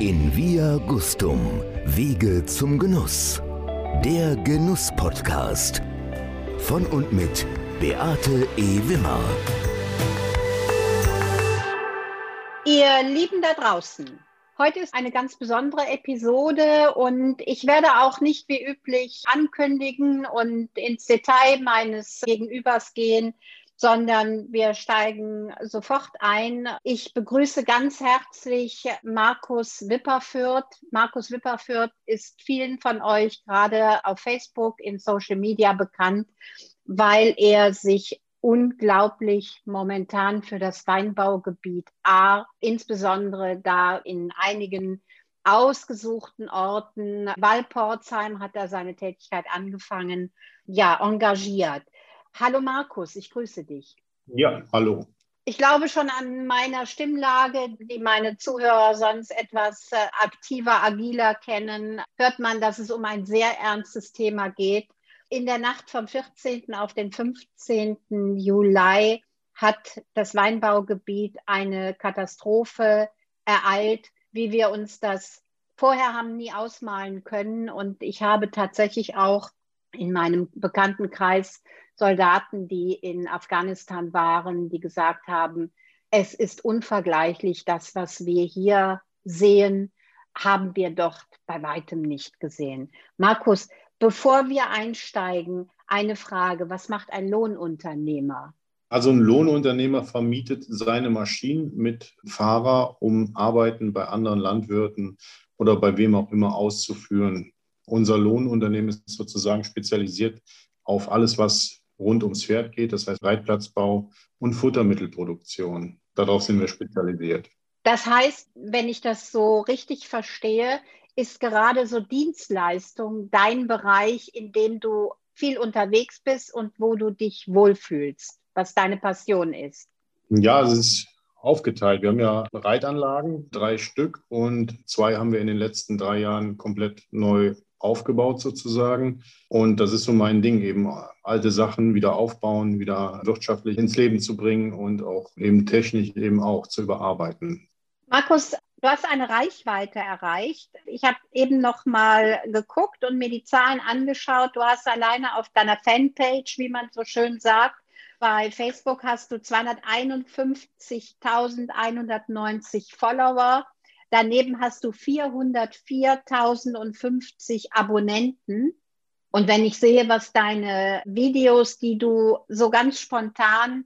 In Via Gustum, Wege zum Genuss. Der Genuss-Podcast. Von und mit Beate E. Wimmer. Ihr Lieben da draußen, heute ist eine ganz besondere Episode und ich werde auch nicht wie üblich ankündigen und ins Detail meines Gegenübers gehen, sondern wir steigen sofort ein. Ich begrüße ganz herzlich Markus Wipperfürth. Markus Wipperfürth ist vielen von euch gerade auf Facebook, in Social Media bekannt, weil er sich unglaublich momentan für das Weinbaugebiet A, insbesondere da in einigen ausgesuchten Orten, Walporzheim hat er seine Tätigkeit angefangen, ja, engagiert. Hallo Markus, ich grüße dich. Ja, hallo. Ich glaube schon an meiner Stimmlage, die meine Zuhörer sonst etwas äh, aktiver, agiler kennen, hört man, dass es um ein sehr ernstes Thema geht. In der Nacht vom 14. auf den 15. Juli hat das Weinbaugebiet eine Katastrophe ereilt, wie wir uns das vorher haben nie ausmalen können. Und ich habe tatsächlich auch in meinem Bekanntenkreis Soldaten, die in Afghanistan waren, die gesagt haben, es ist unvergleichlich, das, was wir hier sehen, haben wir dort bei weitem nicht gesehen. Markus, bevor wir einsteigen, eine Frage, was macht ein Lohnunternehmer? Also ein Lohnunternehmer vermietet seine Maschinen mit Fahrer, um Arbeiten bei anderen Landwirten oder bei wem auch immer auszuführen. Unser Lohnunternehmen ist sozusagen spezialisiert auf alles, was rund ums Pferd geht, das heißt Reitplatzbau und Futtermittelproduktion. Darauf sind wir spezialisiert. Das heißt, wenn ich das so richtig verstehe, ist gerade so Dienstleistung dein Bereich, in dem du viel unterwegs bist und wo du dich wohlfühlst, was deine Passion ist. Ja, es ist aufgeteilt. Wir haben ja Reitanlagen, drei Stück und zwei haben wir in den letzten drei Jahren komplett neu aufgebaut sozusagen. Und das ist so mein Ding, eben alte Sachen wieder aufbauen, wieder wirtschaftlich ins Leben zu bringen und auch eben technisch eben auch zu überarbeiten. Markus, du hast eine Reichweite erreicht. Ich habe eben noch mal geguckt und mir die Zahlen angeschaut. Du hast alleine auf deiner Fanpage, wie man so schön sagt, bei Facebook hast du 251.190 Follower. Daneben hast du 404.050 Abonnenten. Und wenn ich sehe, was deine Videos, die du so ganz spontan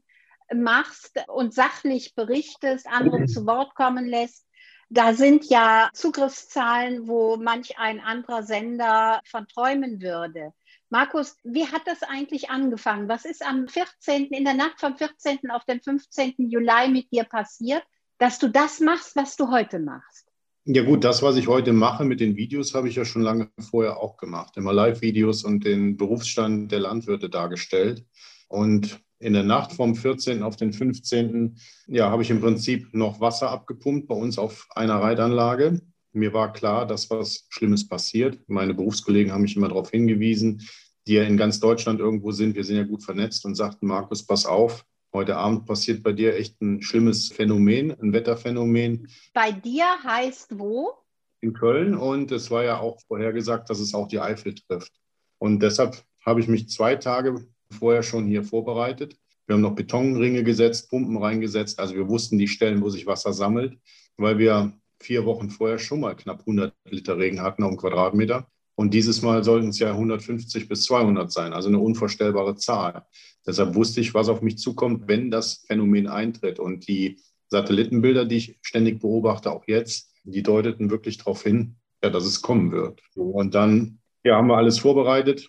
machst und sachlich berichtest, andere zu Wort kommen lässt, da sind ja Zugriffszahlen, wo manch ein anderer Sender von träumen würde. Markus, wie hat das eigentlich angefangen? Was ist am 14., in der Nacht vom 14. auf den 15. Juli mit dir passiert? Dass du das machst, was du heute machst? Ja gut, das, was ich heute mache mit den Videos, habe ich ja schon lange vorher auch gemacht. Immer Live-Videos und den Berufsstand der Landwirte dargestellt. Und in der Nacht vom 14. auf den 15. Ja, habe ich im Prinzip noch Wasser abgepumpt bei uns auf einer Reitanlage. Mir war klar, dass was Schlimmes passiert. Meine Berufskollegen haben mich immer darauf hingewiesen, die ja in ganz Deutschland irgendwo sind. Wir sind ja gut vernetzt und sagten, Markus, pass auf, Heute Abend passiert bei dir echt ein schlimmes Phänomen, ein Wetterphänomen. Bei dir heißt wo? In Köln und es war ja auch vorhergesagt, dass es auch die Eifel trifft. Und deshalb habe ich mich zwei Tage vorher schon hier vorbereitet. Wir haben noch Betonringe gesetzt, Pumpen reingesetzt. Also wir wussten die Stellen, wo sich Wasser sammelt, weil wir vier Wochen vorher schon mal knapp 100 Liter Regen hatten auf dem Quadratmeter. Und dieses Mal sollten es ja 150 bis 200 sein, also eine unvorstellbare Zahl. Deshalb wusste ich, was auf mich zukommt, wenn das Phänomen eintritt. Und die Satellitenbilder, die ich ständig beobachte, auch jetzt, die deuteten wirklich darauf hin, ja, dass es kommen wird. Und dann ja, haben wir alles vorbereitet,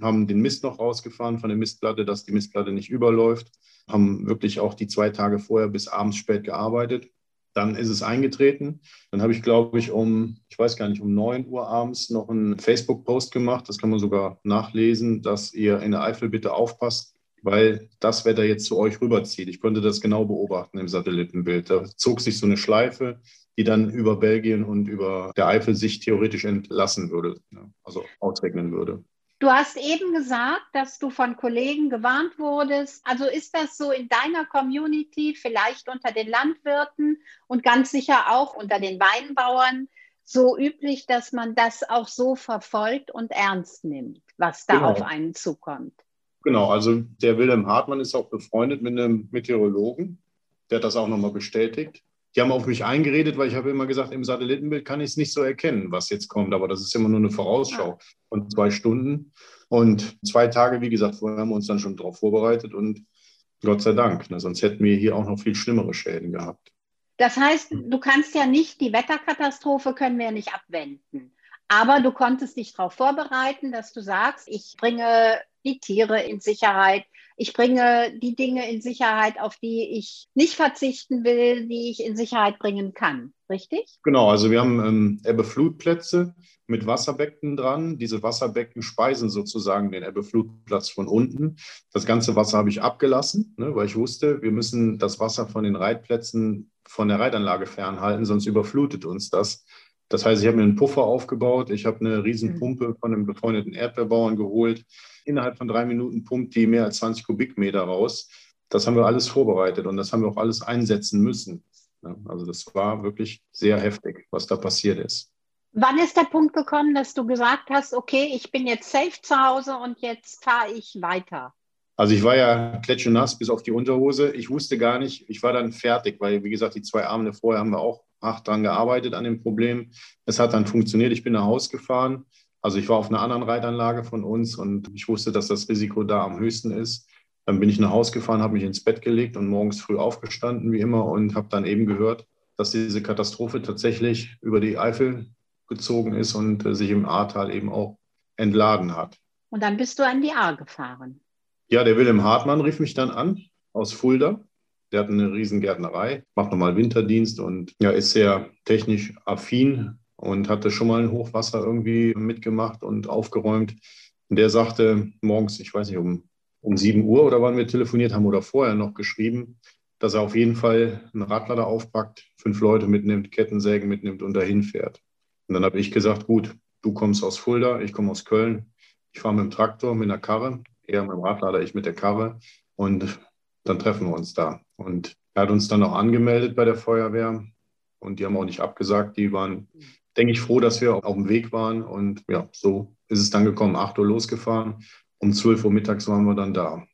haben den Mist noch rausgefahren von der Mistplatte, dass die Mistplatte nicht überläuft, haben wirklich auch die zwei Tage vorher bis abends spät gearbeitet dann ist es eingetreten. Dann habe ich, glaube ich, um, ich weiß gar nicht, um 9 Uhr abends noch einen Facebook-Post gemacht. Das kann man sogar nachlesen, dass ihr in der Eifel bitte aufpasst, weil das Wetter jetzt zu euch rüberzieht. Ich konnte das genau beobachten im Satellitenbild. Da zog sich so eine Schleife, die dann über Belgien und über der Eifel sich theoretisch entlassen würde, also ausregnen würde. Du hast eben gesagt, dass du von Kollegen gewarnt wurdest. Also ist das so in deiner Community, vielleicht unter den Landwirten und ganz sicher auch unter den Weinbauern, so üblich, dass man das auch so verfolgt und ernst nimmt, was da genau. auf einen zukommt? Genau, also der Wilhelm Hartmann ist auch befreundet mit einem Meteorologen. Der hat das auch nochmal bestätigt. Die haben auf mich eingeredet, weil ich habe immer gesagt, im Satellitenbild kann ich es nicht so erkennen, was jetzt kommt. Aber das ist immer nur eine Vorausschau von zwei Stunden. Und zwei Tage, wie gesagt, vorher haben wir uns dann schon darauf vorbereitet und Gott sei Dank. Ne? Sonst hätten wir hier auch noch viel schlimmere Schäden gehabt. Das heißt, du kannst ja nicht, die Wetterkatastrophe können wir ja nicht abwenden. Aber du konntest dich darauf vorbereiten, dass du sagst, ich bringe die Tiere in Sicherheit, ich bringe die Dinge in Sicherheit, auf die ich nicht verzichten will, die ich in Sicherheit bringen kann. Richtig? Genau, also wir haben ähm, Ebbeflutplätze mit Wasserbecken dran. Diese Wasserbecken speisen sozusagen den Ebbeflutplatz von unten. Das ganze Wasser habe ich abgelassen, ne, weil ich wusste, wir müssen das Wasser von den Reitplätzen von der Reitanlage fernhalten, sonst überflutet uns das. Das heißt, ich habe mir einen Puffer aufgebaut, ich habe eine Riesenpumpe von einem befreundeten Erdbeerbauern geholt. Innerhalb von drei Minuten pumpt die mehr als 20 Kubikmeter raus. Das haben wir alles vorbereitet und das haben wir auch alles einsetzen müssen. Also das war wirklich sehr heftig, was da passiert ist. Wann ist der Punkt gekommen, dass du gesagt hast, okay, ich bin jetzt safe zu Hause und jetzt fahre ich weiter? Also ich war ja kletschenass bis auf die Unterhose. Ich wusste gar nicht, ich war dann fertig, weil wie gesagt, die zwei Abende vorher haben wir auch hart dran gearbeitet an dem Problem. Es hat dann funktioniert. Ich bin nach Hause gefahren. Also ich war auf einer anderen Reitanlage von uns und ich wusste, dass das Risiko da am höchsten ist. Dann bin ich nach Hause gefahren, habe mich ins Bett gelegt und morgens früh aufgestanden, wie immer, und habe dann eben gehört, dass diese Katastrophe tatsächlich über die Eifel gezogen ist und äh, sich im Ahrtal eben auch entladen hat. Und dann bist du an die Ahr gefahren. Ja, der Wilhelm Hartmann rief mich dann an aus Fulda der hat eine Riesengärtnerei, macht nochmal Winterdienst und ja, ist sehr technisch affin und hatte schon mal ein Hochwasser irgendwie mitgemacht und aufgeräumt. Und der sagte morgens, ich weiß nicht, um, um 7 Uhr oder wann wir telefoniert haben oder vorher noch geschrieben, dass er auf jeden Fall einen Radlader aufpackt, fünf Leute mitnimmt, Kettensägen mitnimmt und dahin fährt. Und dann habe ich gesagt, gut, du kommst aus Fulda, ich komme aus Köln. Ich fahre mit dem Traktor, mit einer Karre, er mit dem Radlader, ich mit der Karre. Und dann treffen wir uns da. Und er hat uns dann auch angemeldet bei der Feuerwehr und die haben auch nicht abgesagt. Die waren, denke ich, froh, dass wir auf dem Weg waren. Und ja, so ist es dann gekommen. 8 Uhr losgefahren. Um 12 Uhr mittags waren wir dann da.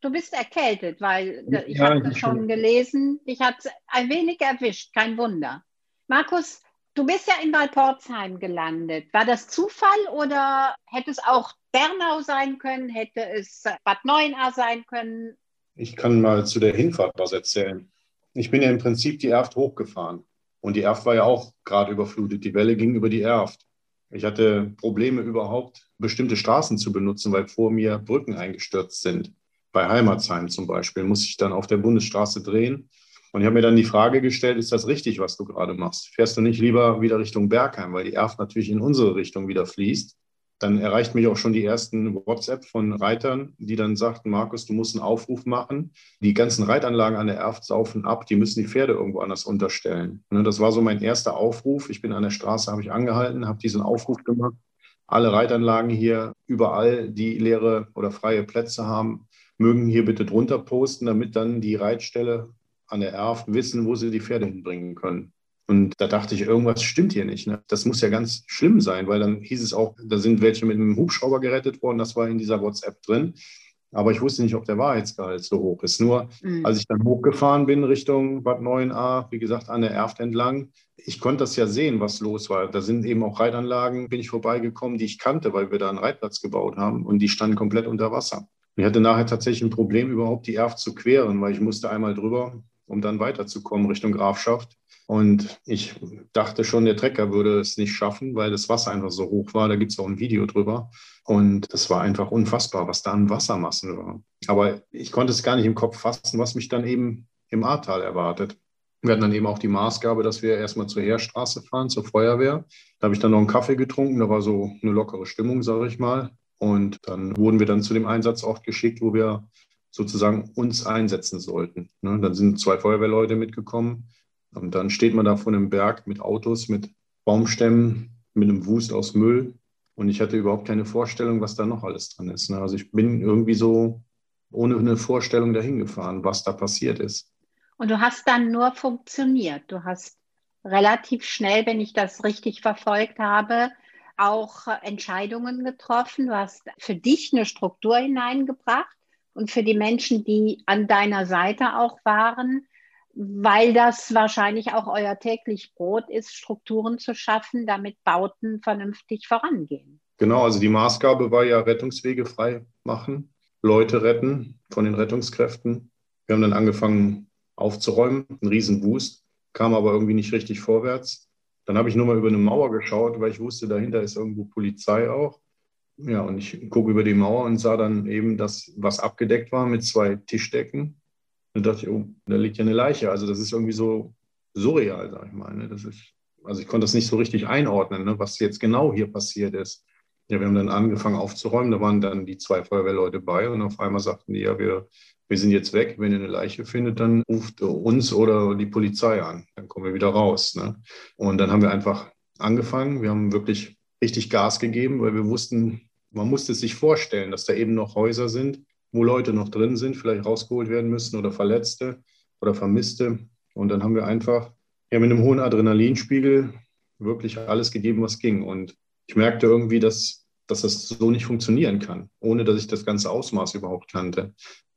Du bist erkältet, weil ich ja, habe das schon gelesen. Ich hat es ein wenig erwischt, kein Wunder. Markus, du bist ja in Walporzheim gelandet. War das Zufall oder hätte es auch Bernau sein können? Hätte es Bad Neuenahr sein können? Ich kann mal zu der Hinfahrt was erzählen. Ich bin ja im Prinzip die Erft hochgefahren. Und die Erft war ja auch gerade überflutet. Die Welle ging über die Erft. Ich hatte Probleme überhaupt, bestimmte Straßen zu benutzen, weil vor mir Brücken eingestürzt sind. Bei Heimatsheim zum Beispiel muss ich dann auf der Bundesstraße drehen. Und ich habe mir dann die Frage gestellt, ist das richtig, was du gerade machst? Fährst du nicht lieber wieder Richtung Bergheim, weil die Erft natürlich in unsere Richtung wieder fließt? Dann erreicht mich auch schon die ersten WhatsApp von Reitern, die dann sagten, Markus, du musst einen Aufruf machen. Die ganzen Reitanlagen an der Erft saufen ab, die müssen die Pferde irgendwo anders unterstellen. Ne, das war so mein erster Aufruf. Ich bin an der Straße, habe ich angehalten, habe diesen Aufruf gemacht. Alle Reitanlagen hier, überall, die leere oder freie Plätze haben, mögen hier bitte drunter posten, damit dann die Reitstelle an der Erft wissen, wo sie die Pferde hinbringen können. Und da dachte ich, irgendwas stimmt hier nicht. Ne? Das muss ja ganz schlimm sein, weil dann hieß es auch, da sind welche mit einem Hubschrauber gerettet worden. Das war in dieser WhatsApp drin. Aber ich wusste nicht, ob der Wahrheitsgehalt so hoch ist. Nur mhm. als ich dann hochgefahren bin Richtung Bad 9a, wie gesagt, an der Erft entlang, ich konnte das ja sehen, was los war. Da sind eben auch Reitanlagen, bin ich vorbeigekommen, die ich kannte, weil wir da einen Reitplatz gebaut haben und die standen komplett unter Wasser. Ich hatte nachher tatsächlich ein Problem, überhaupt die Erft zu queren, weil ich musste einmal drüber, um dann weiterzukommen Richtung Grafschaft. Und ich dachte schon, der Trecker würde es nicht schaffen, weil das Wasser einfach so hoch war. Da gibt es auch ein Video drüber. Und das war einfach unfassbar, was da an Wassermassen war. Aber ich konnte es gar nicht im Kopf fassen, was mich dann eben im Ahrtal erwartet. Wir hatten dann eben auch die Maßgabe, dass wir erstmal zur Heerstraße fahren, zur Feuerwehr. Da habe ich dann noch einen Kaffee getrunken. Da war so eine lockere Stimmung, sage ich mal. Und dann wurden wir dann zu dem Einsatzort geschickt, wo wir sozusagen uns einsetzen sollten. Ne, dann sind zwei Feuerwehrleute mitgekommen und dann steht man da vor einem Berg mit Autos, mit Baumstämmen, mit einem Wust aus Müll. Und ich hatte überhaupt keine Vorstellung, was da noch alles dran ist. Ne? Also ich bin irgendwie so ohne eine Vorstellung dahin gefahren, was da passiert ist. Und du hast dann nur funktioniert. Du hast relativ schnell, wenn ich das richtig verfolgt habe, auch Entscheidungen getroffen. Du hast für dich eine Struktur hineingebracht und für die Menschen, die an deiner Seite auch waren, weil das wahrscheinlich auch euer täglich Brot ist, Strukturen zu schaffen, damit Bauten vernünftig vorangehen. Genau, also die Maßgabe war ja Rettungswege frei machen, Leute retten von den Rettungskräften. Wir haben dann angefangen aufzuräumen, ein Riesenwust, kam aber irgendwie nicht richtig vorwärts. Dann habe ich nur mal über eine Mauer geschaut, weil ich wusste, dahinter ist irgendwo Polizei auch. Ja, und ich gucke über die Mauer und sah dann eben, dass was abgedeckt war mit zwei Tischdecken. Und dachte ich, oh, da liegt ja eine Leiche. Also das ist irgendwie so surreal, sag ich mal. Ne? Das ist, also ich konnte das nicht so richtig einordnen, ne? was jetzt genau hier passiert ist. Ja, wir haben dann angefangen aufzuräumen. Da waren dann die zwei Feuerwehrleute bei und auf einmal sagten die, ja, wir, wir sind jetzt weg. Wenn ihr eine Leiche findet, dann ruft uns oder die Polizei an. Dann kommen wir wieder raus. Ne? Und dann haben wir einfach angefangen. Wir haben wirklich richtig Gas gegeben, weil wir wussten, man musste sich vorstellen, dass da eben noch Häuser sind, wo Leute noch drin sind, vielleicht rausgeholt werden müssen oder Verletzte oder Vermisste. Und dann haben wir einfach ja, mit einem hohen Adrenalinspiegel wirklich alles gegeben, was ging. Und ich merkte irgendwie, dass, dass das so nicht funktionieren kann, ohne dass ich das ganze Ausmaß überhaupt kannte.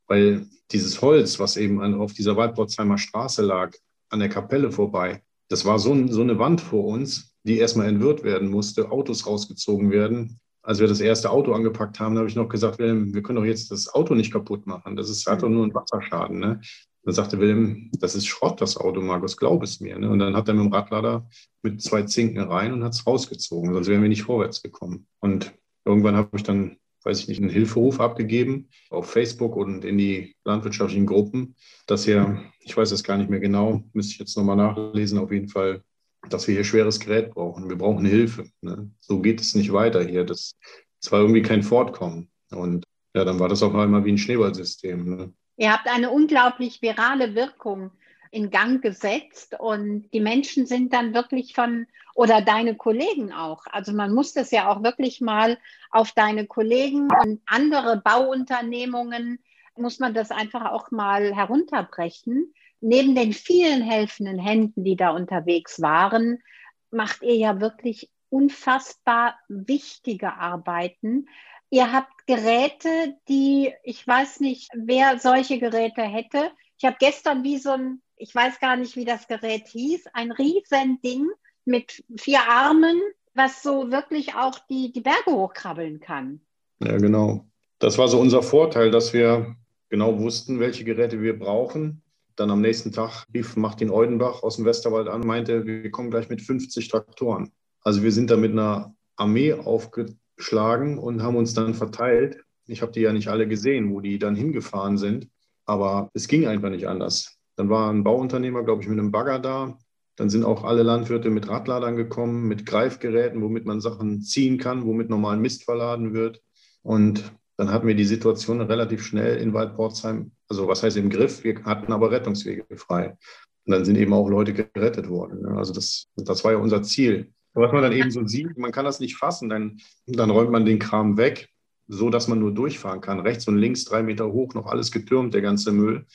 Weil dieses Holz, was eben auf dieser Waldbordsheimer Straße lag, an der Kapelle vorbei, das war so, so eine Wand vor uns, die erstmal entwirrt werden musste, Autos rausgezogen werden, als wir das erste Auto angepackt haben, habe ich noch gesagt, Wilhelm, wir können doch jetzt das Auto nicht kaputt machen. Das ist, hat doch nur einen Wasserschaden. Ne? Dann sagte Wilhelm, das ist Schrott, das Auto, Markus, glaub es mir. Ne? Und dann hat er mit dem Radlader mit zwei Zinken rein und hat es rausgezogen, sonst wären wir nicht vorwärts gekommen. Und irgendwann habe ich dann, weiß ich nicht, einen Hilferuf abgegeben auf Facebook und in die landwirtschaftlichen Gruppen, dass hier, ich weiß es gar nicht mehr genau, müsste ich jetzt nochmal nachlesen, auf jeden Fall dass wir hier schweres Gerät brauchen. Wir brauchen Hilfe. Ne? So geht es nicht weiter hier. Das, das war irgendwie kein Fortkommen. Und ja, dann war das auch einmal wie ein Schneeballsystem. Ne? Ihr habt eine unglaublich virale Wirkung in Gang gesetzt und die Menschen sind dann wirklich von, oder deine Kollegen auch. Also man muss das ja auch wirklich mal auf deine Kollegen und andere Bauunternehmungen, muss man das einfach auch mal herunterbrechen neben den vielen helfenden Händen, die da unterwegs waren, macht ihr ja wirklich unfassbar wichtige Arbeiten. Ihr habt Geräte, die, ich weiß nicht, wer solche Geräte hätte. Ich habe gestern wie so ein, ich weiß gar nicht, wie das Gerät hieß, ein Riesending mit vier Armen, was so wirklich auch die, die Berge hochkrabbeln kann. Ja, genau. Das war so unser Vorteil, dass wir genau wussten, welche Geräte wir brauchen dann am nächsten Tag rief Martin Eudenbach aus dem Westerwald an, meinte, wir kommen gleich mit 50 Traktoren. Also wir sind da mit einer Armee aufgeschlagen und haben uns dann verteilt. Ich habe die ja nicht alle gesehen, wo die dann hingefahren sind, aber es ging einfach nicht anders. Dann war ein Bauunternehmer, glaube ich, mit einem Bagger da. Dann sind auch alle Landwirte mit Radladern gekommen, mit Greifgeräten, womit man Sachen ziehen kann, womit normal Mist verladen wird. Und dann hatten wir die Situation relativ schnell in Waldportsheim, also was heißt im Griff, wir hatten aber Rettungswege frei. Und dann sind eben auch Leute gerettet worden. Ne? Also das, das war ja unser Ziel. Was man dann eben so sieht, man kann das nicht fassen, dann, dann räumt man den Kram weg, so dass man nur durchfahren kann. Rechts und links drei Meter hoch, noch alles getürmt, der ganze Müll,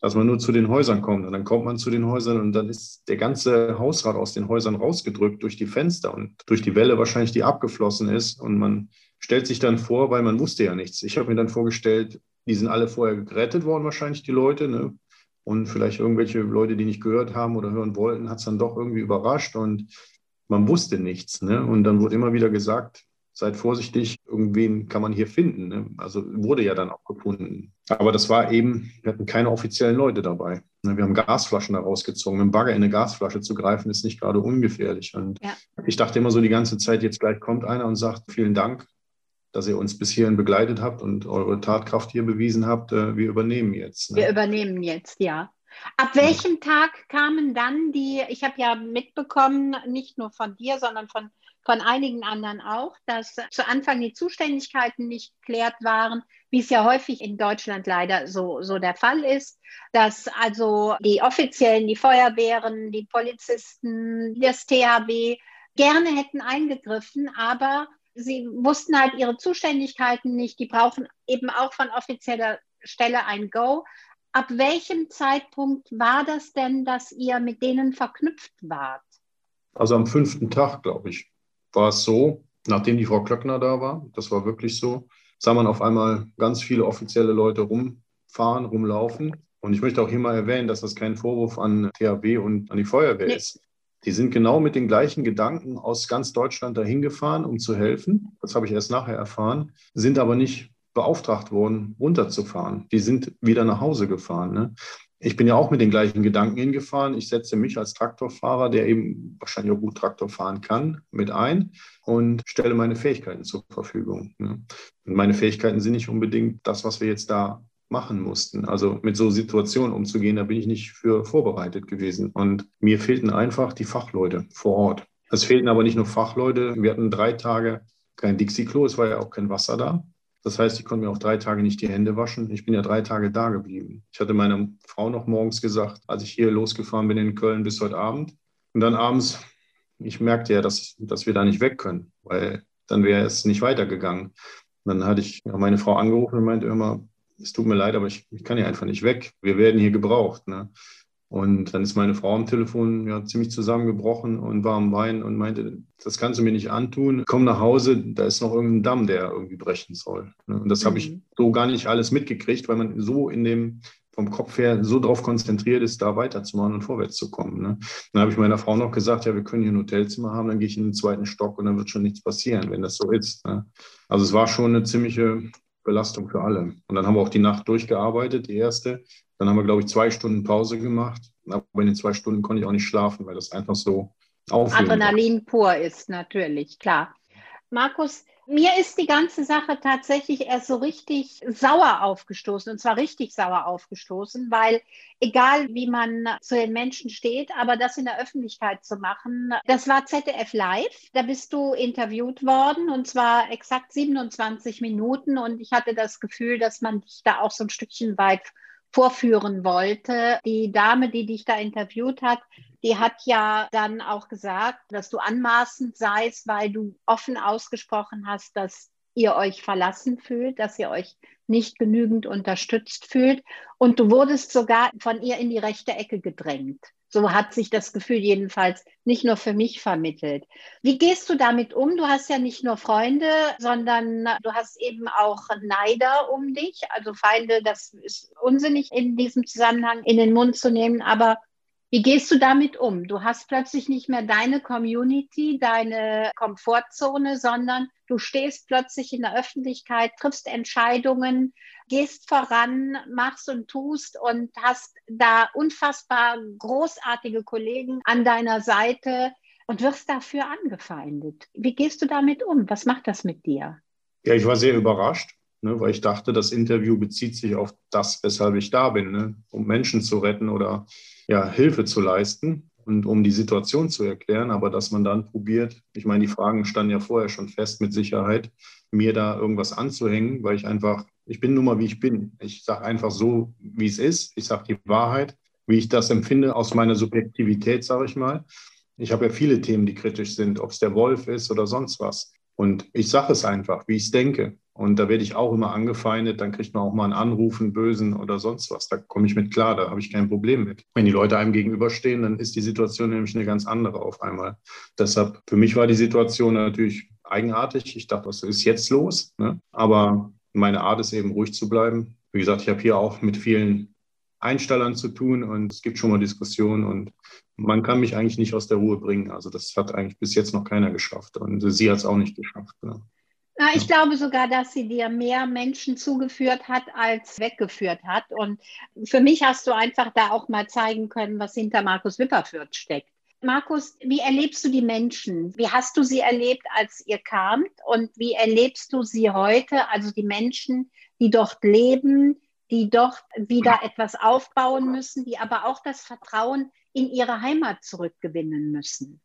dass man nur zu den Häusern kommt. Und dann kommt man zu den Häusern und dann ist der ganze Hausrat aus den Häusern rausgedrückt durch die Fenster und durch die Welle wahrscheinlich, die abgeflossen ist. Und man stellt sich dann vor, weil man wusste ja nichts. Ich habe mir dann vorgestellt, die sind alle vorher gerettet worden, wahrscheinlich die Leute. Ne? Und vielleicht irgendwelche Leute, die nicht gehört haben oder hören wollten, hat es dann doch irgendwie überrascht und man wusste nichts. Ne? Und dann wurde immer wieder gesagt, seid vorsichtig, irgendwen kann man hier finden. Ne? Also wurde ja dann auch gefunden. Aber das war eben, wir hatten keine offiziellen Leute dabei. Ne? Wir haben Gasflaschen da rausgezogen. Mit dem Bagger in eine Gasflasche zu greifen, ist nicht gerade ungefährlich. Und ja. ich dachte immer so die ganze Zeit, jetzt gleich kommt einer und sagt, vielen Dank, dass ihr uns bis hierhin begleitet habt und eure Tatkraft hier bewiesen habt. Äh, wir übernehmen jetzt. Ne? Wir übernehmen jetzt, ja. Ab welchem Tag kamen dann die, ich habe ja mitbekommen, nicht nur von dir, sondern von, von einigen anderen auch, dass zu Anfang die Zuständigkeiten nicht geklärt waren, wie es ja häufig in Deutschland leider so, so der Fall ist, dass also die Offiziellen, die Feuerwehren, die Polizisten, das THW gerne hätten eingegriffen, aber Sie wussten halt ihre Zuständigkeiten nicht. Die brauchen eben auch von offizieller Stelle ein Go. Ab welchem Zeitpunkt war das denn, dass ihr mit denen verknüpft wart? Also am fünften Tag, glaube ich, war es so, nachdem die Frau Klöckner da war, das war wirklich so, sah man auf einmal ganz viele offizielle Leute rumfahren, rumlaufen. Und ich möchte auch hier mal erwähnen, dass das kein Vorwurf an THW und an die Feuerwehr nee. ist. Die sind genau mit den gleichen Gedanken aus ganz Deutschland dahin gefahren, um zu helfen. Das habe ich erst nachher erfahren, sind aber nicht beauftragt worden, runterzufahren. Die sind wieder nach Hause gefahren. Ne? Ich bin ja auch mit den gleichen Gedanken hingefahren. Ich setze mich als Traktorfahrer, der eben wahrscheinlich auch gut Traktor fahren kann, mit ein und stelle meine Fähigkeiten zur Verfügung. Ne? Und meine Fähigkeiten sind nicht unbedingt das, was wir jetzt da machen mussten. Also mit so Situationen umzugehen, da bin ich nicht für vorbereitet gewesen. Und mir fehlten einfach die Fachleute vor Ort. Es fehlten aber nicht nur Fachleute. Wir hatten drei Tage kein Dixie-Klo, es war ja auch kein Wasser da. Das heißt, ich konnte mir auch drei Tage nicht die Hände waschen. Ich bin ja drei Tage da geblieben. Ich hatte meiner Frau noch morgens gesagt, als ich hier losgefahren bin in Köln bis heute Abend. Und dann abends, ich merkte ja, dass, dass wir da nicht weg können, weil dann wäre es nicht weitergegangen. Und dann hatte ich meine Frau angerufen und meinte immer, es tut mir leid, aber ich, ich kann hier einfach nicht weg. Wir werden hier gebraucht. Ne? Und dann ist meine Frau am Telefon ja, ziemlich zusammengebrochen und war am Weinen und meinte, das kannst du mir nicht antun. Komm nach Hause, da ist noch irgendein Damm, der irgendwie brechen soll. Ne? Und das mhm. habe ich so gar nicht alles mitgekriegt, weil man so in dem vom Kopf her so darauf konzentriert ist, da weiterzumachen und vorwärts zu kommen. Ne? Dann habe ich meiner Frau noch gesagt, ja, wir können hier ein Hotelzimmer haben, dann gehe ich in den zweiten Stock und dann wird schon nichts passieren, wenn das so ist. Ne? Also es war schon eine ziemliche Belastung für alle. Und dann haben wir auch die Nacht durchgearbeitet, die erste. Dann haben wir, glaube ich, zwei Stunden Pause gemacht. Aber in den zwei Stunden konnte ich auch nicht schlafen, weil das einfach so aufregend Adrenalin war. pur ist, natürlich, klar. Markus, mir ist die ganze Sache tatsächlich erst so richtig sauer aufgestoßen, und zwar richtig sauer aufgestoßen, weil egal wie man zu den Menschen steht, aber das in der Öffentlichkeit zu machen, das war ZDF Live. Da bist du interviewt worden und zwar exakt 27 Minuten und ich hatte das Gefühl, dass man dich da auch so ein Stückchen weit vorführen wollte. Die Dame, die dich da interviewt hat, die hat ja dann auch gesagt, dass du anmaßend seist, weil du offen ausgesprochen hast, dass ihr euch verlassen fühlt, dass ihr euch nicht genügend unterstützt fühlt. Und du wurdest sogar von ihr in die rechte Ecke gedrängt. So hat sich das Gefühl jedenfalls nicht nur für mich vermittelt. Wie gehst du damit um? Du hast ja nicht nur Freunde, sondern du hast eben auch Neider um dich, also Feinde. Das ist unsinnig in diesem Zusammenhang in den Mund zu nehmen. Aber wie gehst du damit um? Du hast plötzlich nicht mehr deine Community, deine Komfortzone, sondern du stehst plötzlich in der Öffentlichkeit, triffst Entscheidungen, gehst voran, machst und tust und hast da unfassbar großartige Kollegen an deiner Seite und wirst dafür angefeindet. Wie gehst du damit um? Was macht das mit dir? Ja, ich war sehr überrascht, ne, weil ich dachte, das Interview bezieht sich auf das, weshalb ich da bin, ne, um Menschen zu retten oder ja, Hilfe zu leisten und um die Situation zu erklären, aber dass man dann probiert, ich meine, die Fragen standen ja vorher schon fest mit Sicherheit, mir da irgendwas anzuhängen, weil ich einfach, ich bin nun mal, wie ich bin. Ich sage einfach so, wie es ist. Ich sage die Wahrheit, wie ich das empfinde aus meiner Subjektivität, sage ich mal. Ich habe ja viele Themen, die kritisch sind, ob es der Wolf ist oder sonst was. Und ich sage es einfach, wie ich es denke. Und da werde ich auch immer angefeindet. Dann kriegt man auch mal einen Anruf, einen Bösen oder sonst was. Da komme ich mit klar, da habe ich kein Problem mit. Wenn die Leute einem gegenüberstehen, dann ist die Situation nämlich eine ganz andere auf einmal. Deshalb, für mich war die Situation natürlich eigenartig. Ich dachte, was ist jetzt los? Ne? Aber meine Art ist eben ruhig zu bleiben. Wie gesagt, ich habe hier auch mit vielen Einstellern zu tun und es gibt schon mal Diskussionen und man kann mich eigentlich nicht aus der Ruhe bringen. Also das hat eigentlich bis jetzt noch keiner geschafft und sie hat es auch nicht geschafft. Ne? Na, ich glaube sogar, dass sie dir mehr Menschen zugeführt hat, als weggeführt hat. Und für mich hast du einfach da auch mal zeigen können, was hinter Markus Wipperfürth steckt. Markus, wie erlebst du die Menschen? Wie hast du sie erlebt, als ihr kamt? Und wie erlebst du sie heute? Also die Menschen, die dort leben, die dort wieder etwas aufbauen müssen, die aber auch das Vertrauen in ihre Heimat zurückgewinnen müssen.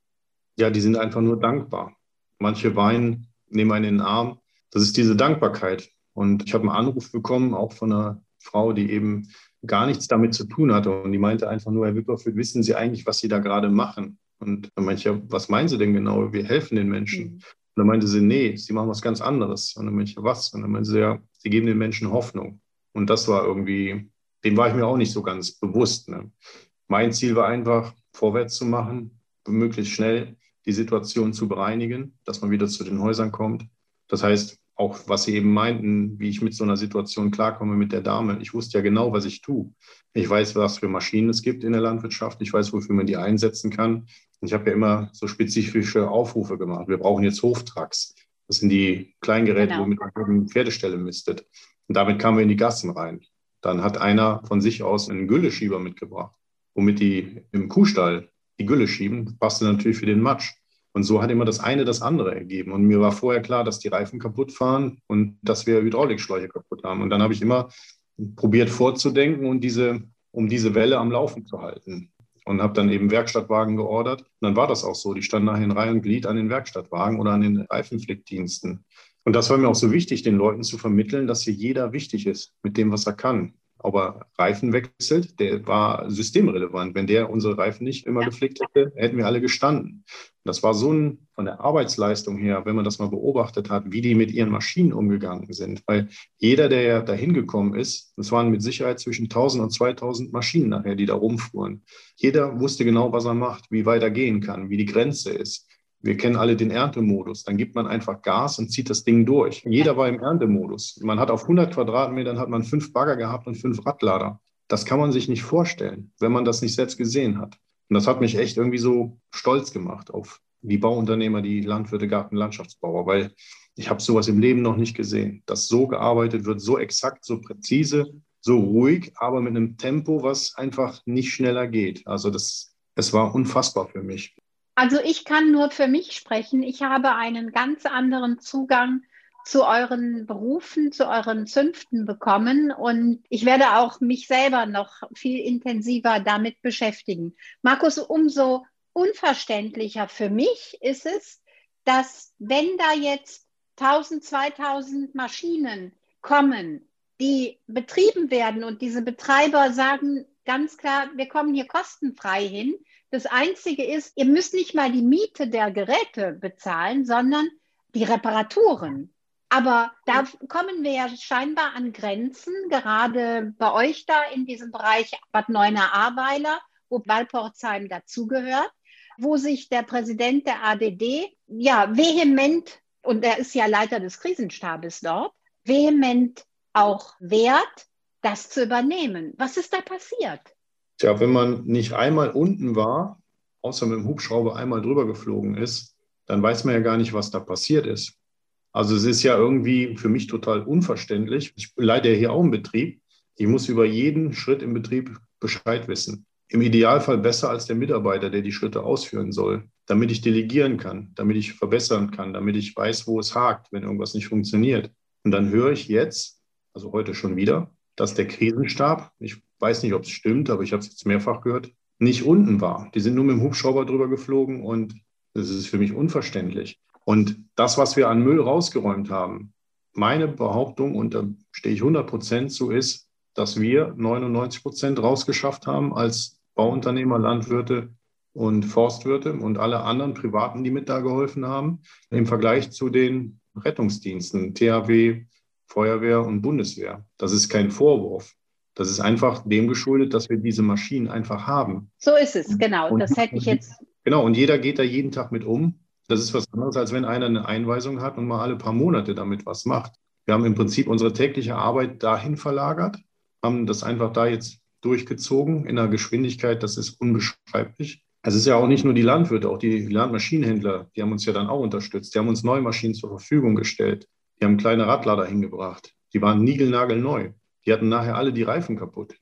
Ja, die sind einfach nur dankbar. Manche weinen nehme einen in den Arm. Das ist diese Dankbarkeit. Und ich habe einen Anruf bekommen, auch von einer Frau, die eben gar nichts damit zu tun hatte. Und die meinte einfach nur, Herr Wipperfeld, wissen Sie eigentlich, was Sie da gerade machen? Und dann meinte ich, ja, was meinen Sie denn genau? Wir helfen den Menschen. Mhm. dann meinte sie, nee, sie machen was ganz anderes. Und dann meinte ich, was? Und dann meinte sie, ja, sie geben den Menschen Hoffnung. Und das war irgendwie, dem war ich mir auch nicht so ganz bewusst. Ne? Mein Ziel war einfach, vorwärts zu machen, möglichst schnell die Situation zu bereinigen, dass man wieder zu den Häusern kommt. Das heißt, auch was Sie eben meinten, wie ich mit so einer Situation klarkomme mit der Dame. Ich wusste ja genau, was ich tue. Ich weiß, was für Maschinen es gibt in der Landwirtschaft. Ich weiß, wofür man die einsetzen kann. Und ich habe ja immer so spezifische Aufrufe gemacht. Wir brauchen jetzt Hoftrucks. Das sind die Kleingeräte, genau. womit man eine Pferdestelle mistet. Und damit kamen wir in die Gassen rein. Dann hat einer von sich aus einen Gülleschieber mitgebracht, womit die im Kuhstall die Gülle schieben. Passte natürlich für den Matsch. Und so hat immer das eine das andere ergeben. Und mir war vorher klar, dass die Reifen kaputt fahren und dass wir Hydraulikschläuche kaputt haben. Und dann habe ich immer probiert vorzudenken und diese, um diese Welle am Laufen zu halten. Und habe dann eben Werkstattwagen geordert. Und dann war das auch so. Die standen nachher in Reihe und Glied an den Werkstattwagen oder an den Reifenflickdiensten. Und das war mir auch so wichtig, den Leuten zu vermitteln, dass hier jeder wichtig ist mit dem, was er kann ob er Reifen wechselt, der war systemrelevant. Wenn der unsere Reifen nicht immer ja. gepflegt hätte, hätten wir alle gestanden. Das war so ein, von der Arbeitsleistung her, wenn man das mal beobachtet hat, wie die mit ihren Maschinen umgegangen sind. Weil jeder, der ja da hingekommen ist, es waren mit Sicherheit zwischen 1000 und 2000 Maschinen nachher, die da rumfuhren. Jeder wusste genau, was er macht, wie weit er gehen kann, wie die Grenze ist. Wir kennen alle den Erntemodus. Dann gibt man einfach Gas und zieht das Ding durch. Jeder war im Erntemodus. Man hat auf 100 Quadratmetern hat man fünf Bagger gehabt und fünf Radlader. Das kann man sich nicht vorstellen, wenn man das nicht selbst gesehen hat. Und das hat mich echt irgendwie so stolz gemacht auf die Bauunternehmer, die Landwirte, Garten, Landschaftsbauer, weil ich habe sowas im Leben noch nicht gesehen, dass so gearbeitet wird, so exakt, so präzise, so ruhig, aber mit einem Tempo, was einfach nicht schneller geht. Also das, es war unfassbar für mich. Also ich kann nur für mich sprechen. Ich habe einen ganz anderen Zugang zu euren Berufen, zu euren Zünften bekommen und ich werde auch mich selber noch viel intensiver damit beschäftigen. Markus, umso unverständlicher für mich ist es, dass wenn da jetzt 1000, 2000 Maschinen kommen, die betrieben werden und diese Betreiber sagen ganz klar, wir kommen hier kostenfrei hin, das Einzige ist, ihr müsst nicht mal die Miete der Geräte bezahlen, sondern die Reparaturen. Aber da kommen wir ja scheinbar an Grenzen, gerade bei euch da in diesem Bereich Bad Neuenahr-Ahrweiler, wo Walporzheim dazugehört, wo sich der Präsident der ADD ja vehement, und er ist ja Leiter des Krisenstabes dort, vehement auch wehrt, das zu übernehmen. Was ist da passiert? Tja, wenn man nicht einmal unten war, außer mit dem Hubschrauber einmal drüber geflogen ist, dann weiß man ja gar nicht, was da passiert ist. Also es ist ja irgendwie für mich total unverständlich. Ich leite ja hier auch einen Betrieb. Ich muss über jeden Schritt im Betrieb Bescheid wissen. Im Idealfall besser als der Mitarbeiter, der die Schritte ausführen soll, damit ich delegieren kann, damit ich verbessern kann, damit ich weiß, wo es hakt, wenn irgendwas nicht funktioniert. Und dann höre ich jetzt, also heute schon wieder, dass der Krisenstab, ich weiß nicht, ob es stimmt, aber ich habe es jetzt mehrfach gehört, nicht unten war. Die sind nur mit dem Hubschrauber drüber geflogen und das ist für mich unverständlich. Und das, was wir an Müll rausgeräumt haben, meine Behauptung, und da stehe ich 100 Prozent zu, ist, dass wir 99 Prozent rausgeschafft haben als Bauunternehmer, Landwirte und Forstwirte und alle anderen Privaten, die mit da geholfen haben, im Vergleich zu den Rettungsdiensten, THW, Feuerwehr und Bundeswehr. Das ist kein Vorwurf. Das ist einfach dem geschuldet, dass wir diese Maschinen einfach haben. So ist es, genau. Und, das hätte ich jetzt. Genau, und jeder geht da jeden Tag mit um. Das ist was anderes, als wenn einer eine Einweisung hat und mal alle paar Monate damit was macht. Wir haben im Prinzip unsere tägliche Arbeit dahin verlagert, haben das einfach da jetzt durchgezogen in einer Geschwindigkeit, das ist unbeschreiblich. Es ist ja auch nicht nur die Landwirte, auch die Landmaschinenhändler, die haben uns ja dann auch unterstützt. Die haben uns neue Maschinen zur Verfügung gestellt. Die haben kleine Radlader hingebracht. Die waren niegelnagelneu. Die hatten nachher alle die Reifen kaputt.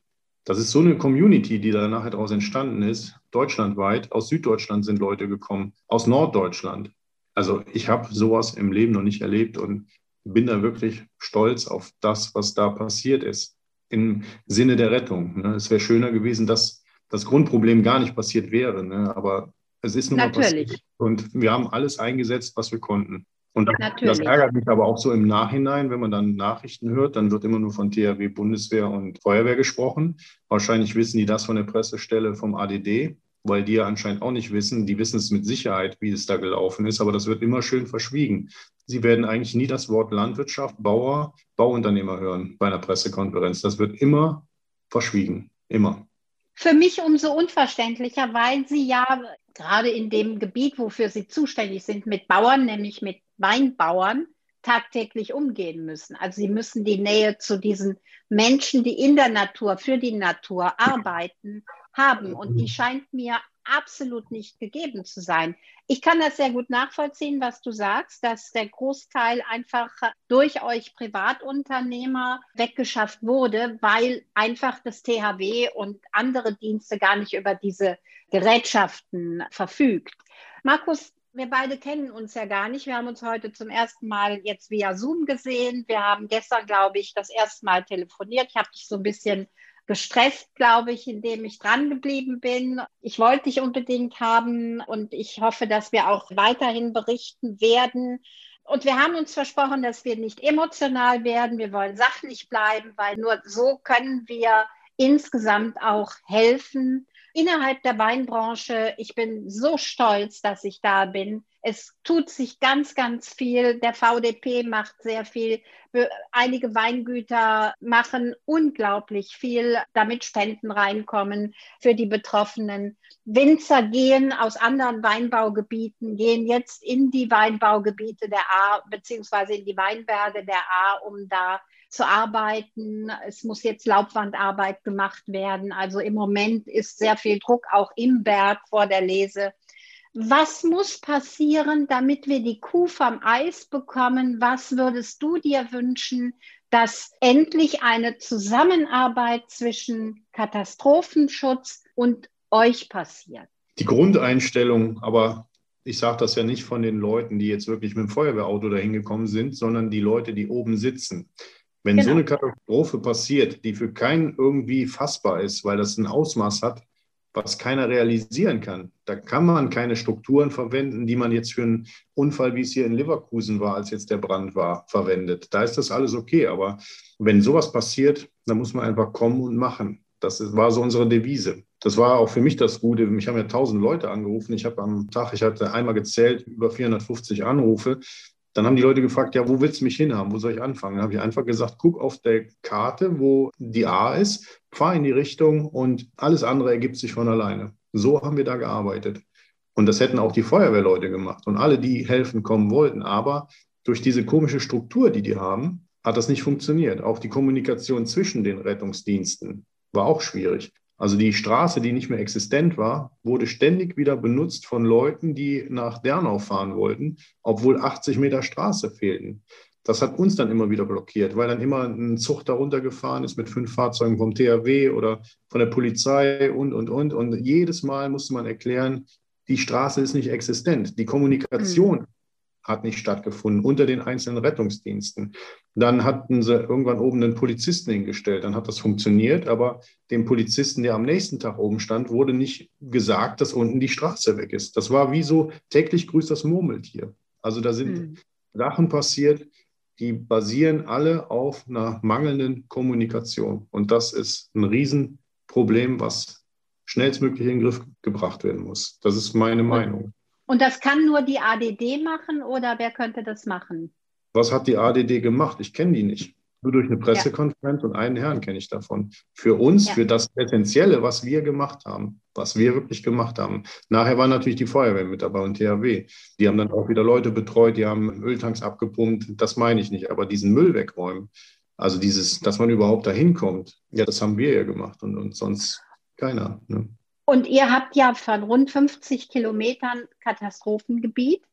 Das ist so eine Community, die da nachher daraus entstanden ist, deutschlandweit. Aus Süddeutschland sind Leute gekommen, aus Norddeutschland. Also ich habe sowas im Leben noch nicht erlebt und bin da wirklich stolz auf das, was da passiert ist. Im Sinne der Rettung. Ne? Es wäre schöner gewesen, dass das Grundproblem gar nicht passiert wäre. Ne? Aber es ist nun mal passiert. Und wir haben alles eingesetzt, was wir konnten. Und das, das, ärgert mich aber auch so im Nachhinein, wenn man dann Nachrichten hört, dann wird immer nur von THW, Bundeswehr und Feuerwehr gesprochen. Wahrscheinlich wissen die das von der Pressestelle vom ADD. weil die ja anscheinend auch nicht wissen, die wissen es mit Sicherheit, wie es da gelaufen ist, aber das wird immer schön verschwiegen. Sie werden eigentlich nie das Wort Landwirtschaft, Bauer, Bauunternehmer hören bei einer Pressekonferenz. Das wird immer verschwiegen, immer. Für mich umso unverständlicher, weil Sie ja gerade in dem Gebiet, wofür Sie zuständig sind, mit Bauern, nämlich mit Weinbauern, tagtäglich umgehen müssen. Also Sie müssen die Nähe zu diesen Menschen, die in der Natur, für die Natur arbeiten, haben. Und die scheint mir absolut nicht gegeben zu sein. Ich kann das sehr gut nachvollziehen, was du sagst, dass der Großteil einfach durch euch Privatunternehmer weggeschafft wurde, weil einfach das THW und andere Dienste gar nicht über diese Gerätschaften verfügt. Markus, wir beide kennen uns ja gar nicht. Wir haben uns heute zum ersten Mal jetzt via Zoom gesehen. Wir haben gestern, glaube ich, das erste Mal telefoniert. Ich habe dich so ein bisschen gestresst, glaube ich, indem ich dran geblieben bin. Ich wollte dich unbedingt haben und ich hoffe, dass wir auch weiterhin berichten werden. Und wir haben uns versprochen, dass wir nicht emotional werden. Wir wollen sachlich bleiben, weil nur so können wir insgesamt auch helfen, innerhalb der Weinbranche. Ich bin so stolz, dass ich da bin. Es tut sich ganz, ganz viel. Der VDP macht sehr viel. Einige Weingüter machen unglaublich viel, damit Spenden reinkommen für die Betroffenen. Winzer gehen aus anderen Weinbaugebieten, gehen jetzt in die Weinbaugebiete der A, beziehungsweise in die Weinberge der A, um da zu arbeiten. Es muss jetzt Laubwandarbeit gemacht werden. Also im Moment ist sehr viel Druck auch im Berg vor der Lese. Was muss passieren, damit wir die Kuh vom Eis bekommen? Was würdest du dir wünschen, dass endlich eine Zusammenarbeit zwischen Katastrophenschutz und euch passiert? Die Grundeinstellung, aber ich sage das ja nicht von den Leuten, die jetzt wirklich mit dem Feuerwehrauto dahin gekommen sind, sondern die Leute, die oben sitzen. Wenn genau. so eine Katastrophe passiert, die für keinen irgendwie fassbar ist, weil das ein Ausmaß hat, was keiner realisieren kann, da kann man keine Strukturen verwenden, die man jetzt für einen Unfall, wie es hier in Leverkusen war, als jetzt der Brand war, verwendet. Da ist das alles okay. Aber wenn sowas passiert, dann muss man einfach kommen und machen. Das war so unsere Devise. Das war auch für mich das Gute. Mich haben ja tausend Leute angerufen. Ich habe am Tag, ich hatte einmal gezählt, über 450 Anrufe. Dann haben die Leute gefragt, ja, wo willst du mich hinhaben? Wo soll ich anfangen? Dann habe ich einfach gesagt, guck auf der Karte, wo die A ist, fahr in die Richtung und alles andere ergibt sich von alleine. So haben wir da gearbeitet. Und das hätten auch die Feuerwehrleute gemacht und alle, die helfen kommen wollten. Aber durch diese komische Struktur, die die haben, hat das nicht funktioniert. Auch die Kommunikation zwischen den Rettungsdiensten war auch schwierig. Also die Straße, die nicht mehr existent war, wurde ständig wieder benutzt von Leuten, die nach Dernau fahren wollten, obwohl 80 Meter Straße fehlten. Das hat uns dann immer wieder blockiert, weil dann immer ein Zug darunter gefahren ist mit fünf Fahrzeugen vom THW oder von der Polizei und, und, und. Und jedes Mal musste man erklären, die Straße ist nicht existent. Die Kommunikation mhm hat nicht stattgefunden unter den einzelnen Rettungsdiensten. Dann hatten sie irgendwann oben einen Polizisten hingestellt, dann hat das funktioniert, aber dem Polizisten, der am nächsten Tag oben stand, wurde nicht gesagt, dass unten die Straße weg ist. Das war wie so täglich grüßt das Murmeltier. Also da sind mhm. Sachen passiert, die basieren alle auf einer mangelnden Kommunikation. Und das ist ein Riesenproblem, was schnellstmöglich in den Griff gebracht werden muss. Das ist meine Meinung. Und das kann nur die ADD machen oder wer könnte das machen? Was hat die ADD gemacht? Ich kenne die nicht. Nur durch eine Pressekonferenz ja. und einen Herrn kenne ich davon. Für uns, ja. für das Essentielle, was wir gemacht haben, was wir wirklich gemacht haben. Nachher waren natürlich die Feuerwehr mit dabei und THW. Die haben dann auch wieder Leute betreut, die haben Öltanks abgepumpt. Das meine ich nicht. Aber diesen Müll wegräumen, also dieses, dass man überhaupt dahin kommt, ja, das haben wir ja gemacht und, und sonst keiner. Ne? Und ihr habt ja von rund 50 Kilometern Katastrophengebiet,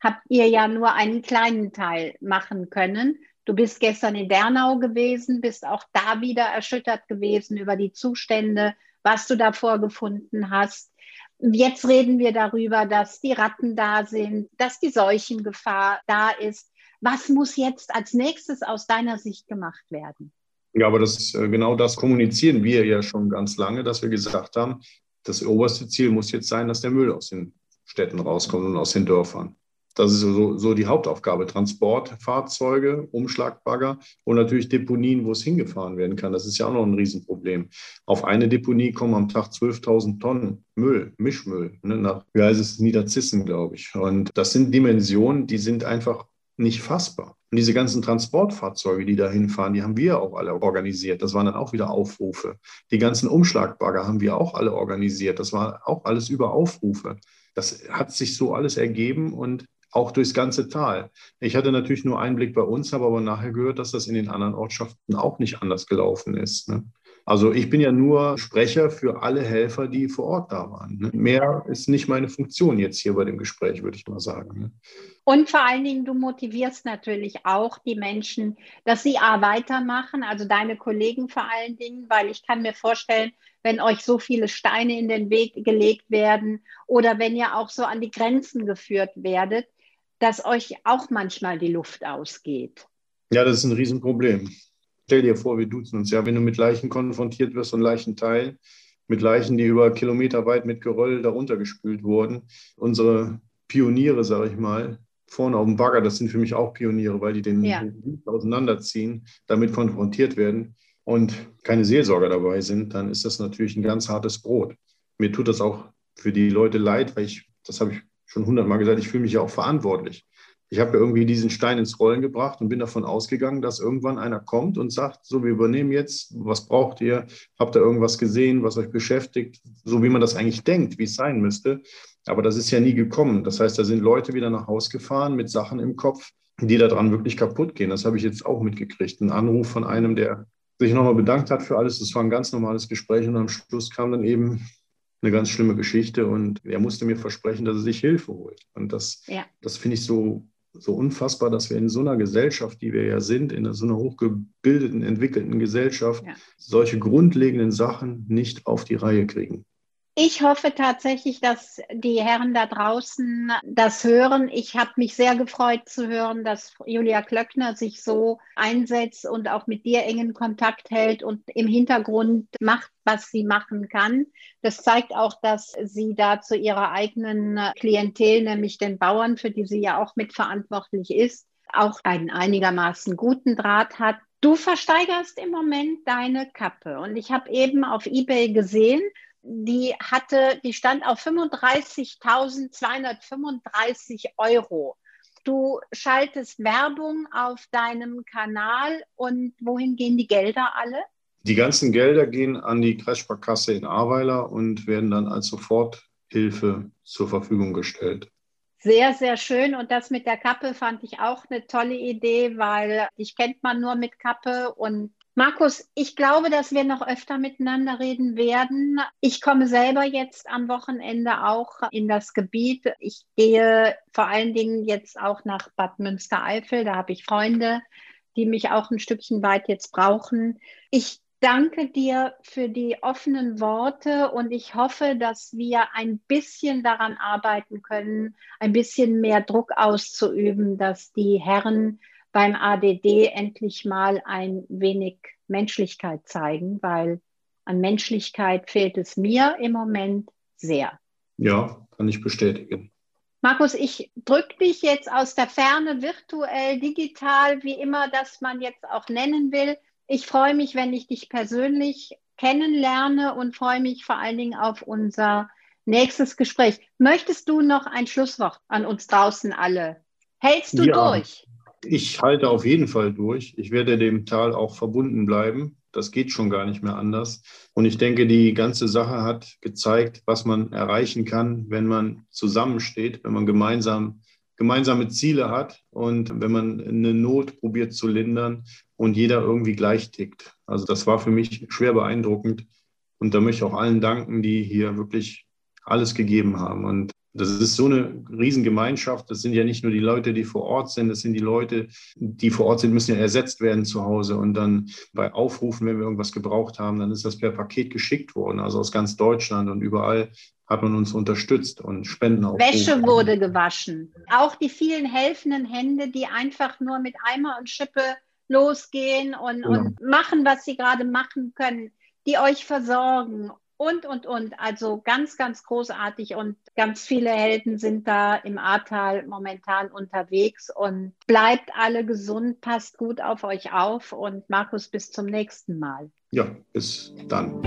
habt ihr ja nur einen kleinen Teil machen können. Du bist gestern in Dernau gewesen, bist auch da wieder erschüttert gewesen über die Zustände, was du da vorgefunden hast. Jetzt reden wir darüber, dass die Ratten da sind, dass die Seuchengefahr da ist. Was muss jetzt als nächstes aus deiner Sicht gemacht werden? Ja, aber das, äh, genau das kommunizieren wir ja schon ganz lange, dass wir gesagt haben, das oberste Ziel muss jetzt sein, dass der Müll aus den Städten rauskommt und aus den Dörfern. Das ist so, so die Hauptaufgabe. Transportfahrzeuge, Umschlagbagger und natürlich Deponien, wo es hingefahren werden kann. Das ist ja auch noch ein Riesenproblem. Auf eine Deponie kommen am Tag 12.000 Tonnen Müll, Mischmüll, ne, nach, wie heißt es, Niederzissen, glaube ich. Und das sind Dimensionen, die sind einfach nicht fassbar. Und diese ganzen Transportfahrzeuge, die da hinfahren, die haben wir auch alle organisiert. Das waren dann auch wieder Aufrufe. Die ganzen Umschlagbagger haben wir auch alle organisiert. Das war auch alles über Aufrufe. Das hat sich so alles ergeben und auch durchs ganze Tal. Ich hatte natürlich nur Einblick bei uns, habe aber nachher gehört, dass das in den anderen Ortschaften auch nicht anders gelaufen ist. Ne? Also ich bin ja nur Sprecher für alle Helfer, die vor Ort da waren. Ne? Mehr ist nicht meine Funktion jetzt hier bei dem Gespräch, würde ich mal sagen. Ne? Und vor allen Dingen, du motivierst natürlich auch die Menschen, dass sie A weitermachen, also deine Kollegen vor allen Dingen, weil ich kann mir vorstellen, wenn euch so viele Steine in den Weg gelegt werden oder wenn ihr auch so an die Grenzen geführt werdet, dass euch auch manchmal die Luft ausgeht. Ja, das ist ein Riesenproblem. Stell dir vor, wir duzen uns ja, wenn du mit Leichen konfrontiert wirst und Leichen teilen, mit Leichen, die über Kilometer weit mit Geröll darunter gespült wurden. Unsere Pioniere, sage ich mal, vorne auf dem Bagger, das sind für mich auch Pioniere, weil die den ja. auseinanderziehen, damit konfrontiert werden und keine Seelsorger dabei sind, dann ist das natürlich ein ganz hartes Brot. Mir tut das auch für die Leute leid, weil ich, das habe ich schon hundertmal gesagt, ich fühle mich ja auch verantwortlich ich habe irgendwie diesen Stein ins Rollen gebracht und bin davon ausgegangen, dass irgendwann einer kommt und sagt, so, wir übernehmen jetzt, was braucht ihr? Habt ihr irgendwas gesehen, was euch beschäftigt? So wie man das eigentlich denkt, wie es sein müsste. Aber das ist ja nie gekommen. Das heißt, da sind Leute wieder nach Hause gefahren mit Sachen im Kopf, die daran wirklich kaputt gehen. Das habe ich jetzt auch mitgekriegt. Ein Anruf von einem, der sich nochmal bedankt hat für alles. Das war ein ganz normales Gespräch und am Schluss kam dann eben eine ganz schlimme Geschichte und er musste mir versprechen, dass er sich Hilfe holt. Und das, ja. das finde ich so so unfassbar, dass wir in so einer Gesellschaft, die wir ja sind, in so einer hochgebildeten, entwickelten Gesellschaft, ja. solche grundlegenden Sachen nicht auf die Reihe kriegen. Ich hoffe tatsächlich, dass die Herren da draußen das hören. Ich habe mich sehr gefreut zu hören, dass Julia Klöckner sich so einsetzt und auch mit dir engen Kontakt hält und im Hintergrund macht, was sie machen kann. Das zeigt auch, dass sie da zu ihrer eigenen Klientel, nämlich den Bauern, für die sie ja auch mitverantwortlich ist, auch einen einigermaßen guten Draht hat. Du versteigerst im Moment deine Kappe und ich habe eben auf eBay gesehen, die hatte, die stand auf 35.235 Euro. Du schaltest Werbung auf deinem Kanal und wohin gehen die Gelder alle? Die ganzen Gelder gehen an die Kreissparkasse in Ahrweiler und werden dann als Soforthilfe zur Verfügung gestellt. Sehr, sehr schön. Und das mit der Kappe fand ich auch eine tolle Idee, weil dich kennt man nur mit Kappe und Markus, ich glaube, dass wir noch öfter miteinander reden werden. Ich komme selber jetzt am Wochenende auch in das Gebiet. Ich gehe vor allen Dingen jetzt auch nach Bad Münstereifel. Da habe ich Freunde, die mich auch ein Stückchen weit jetzt brauchen. Ich danke dir für die offenen Worte und ich hoffe, dass wir ein bisschen daran arbeiten können, ein bisschen mehr Druck auszuüben, dass die Herren beim ADD endlich mal ein wenig Menschlichkeit zeigen, weil an Menschlichkeit fehlt es mir im Moment sehr. Ja, kann ich bestätigen. Markus, ich drücke dich jetzt aus der Ferne, virtuell, digital, wie immer das man jetzt auch nennen will. Ich freue mich, wenn ich dich persönlich kennenlerne und freue mich vor allen Dingen auf unser nächstes Gespräch. Möchtest du noch ein Schlusswort an uns draußen alle? Hältst du ja. durch? Ich halte auf jeden Fall durch. Ich werde dem Tal auch verbunden bleiben. Das geht schon gar nicht mehr anders. Und ich denke, die ganze Sache hat gezeigt, was man erreichen kann, wenn man zusammensteht, wenn man gemeinsam gemeinsame Ziele hat und wenn man eine Not probiert zu lindern und jeder irgendwie gleich tickt. Also das war für mich schwer beeindruckend. Und da möchte ich auch allen danken, die hier wirklich alles gegeben haben. Und das ist so eine Riesengemeinschaft. Das sind ja nicht nur die Leute, die vor Ort sind, das sind die Leute, die vor Ort sind, müssen ja ersetzt werden zu Hause. Und dann bei Aufrufen, wenn wir irgendwas gebraucht haben, dann ist das per Paket geschickt worden, also aus ganz Deutschland und überall hat man uns unterstützt und Spenden auch. Wäsche wurde gewaschen. Auch die vielen helfenden Hände, die einfach nur mit Eimer und Schippe losgehen und, genau. und machen, was sie gerade machen können, die euch versorgen und, und, und. Also ganz, ganz großartig und ganz viele Helden sind da im Ahrtal momentan unterwegs und bleibt alle gesund, passt gut auf euch auf und Markus, bis zum nächsten Mal. Ja, bis dann.